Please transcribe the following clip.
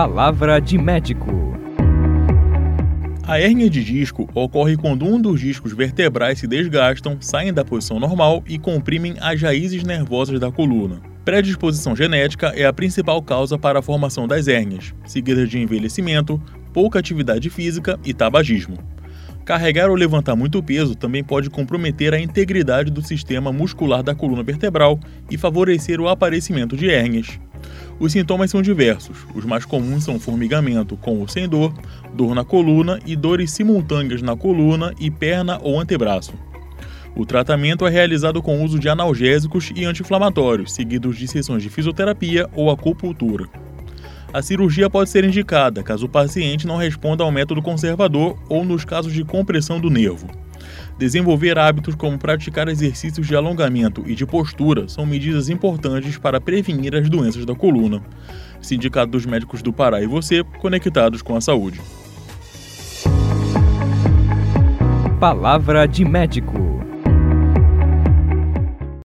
Palavra de médico. A hérnia de disco ocorre quando um dos discos vertebrais se desgastam, saem da posição normal e comprimem as raízes nervosas da coluna. Predisposição genética é a principal causa para a formação das hérnias, seguida de envelhecimento, pouca atividade física e tabagismo. Carregar ou levantar muito peso também pode comprometer a integridade do sistema muscular da coluna vertebral e favorecer o aparecimento de hérnias. Os sintomas são diversos. Os mais comuns são formigamento com ou sem dor, dor na coluna e dores simultâneas na coluna e perna ou antebraço. O tratamento é realizado com uso de analgésicos e anti-inflamatórios, seguidos de sessões de fisioterapia ou acupuntura. A cirurgia pode ser indicada caso o paciente não responda ao método conservador ou nos casos de compressão do nervo. Desenvolver hábitos como praticar exercícios de alongamento e de postura são medidas importantes para prevenir as doenças da coluna. Sindicato dos Médicos do Pará e você, conectados com a saúde. Palavra de médico.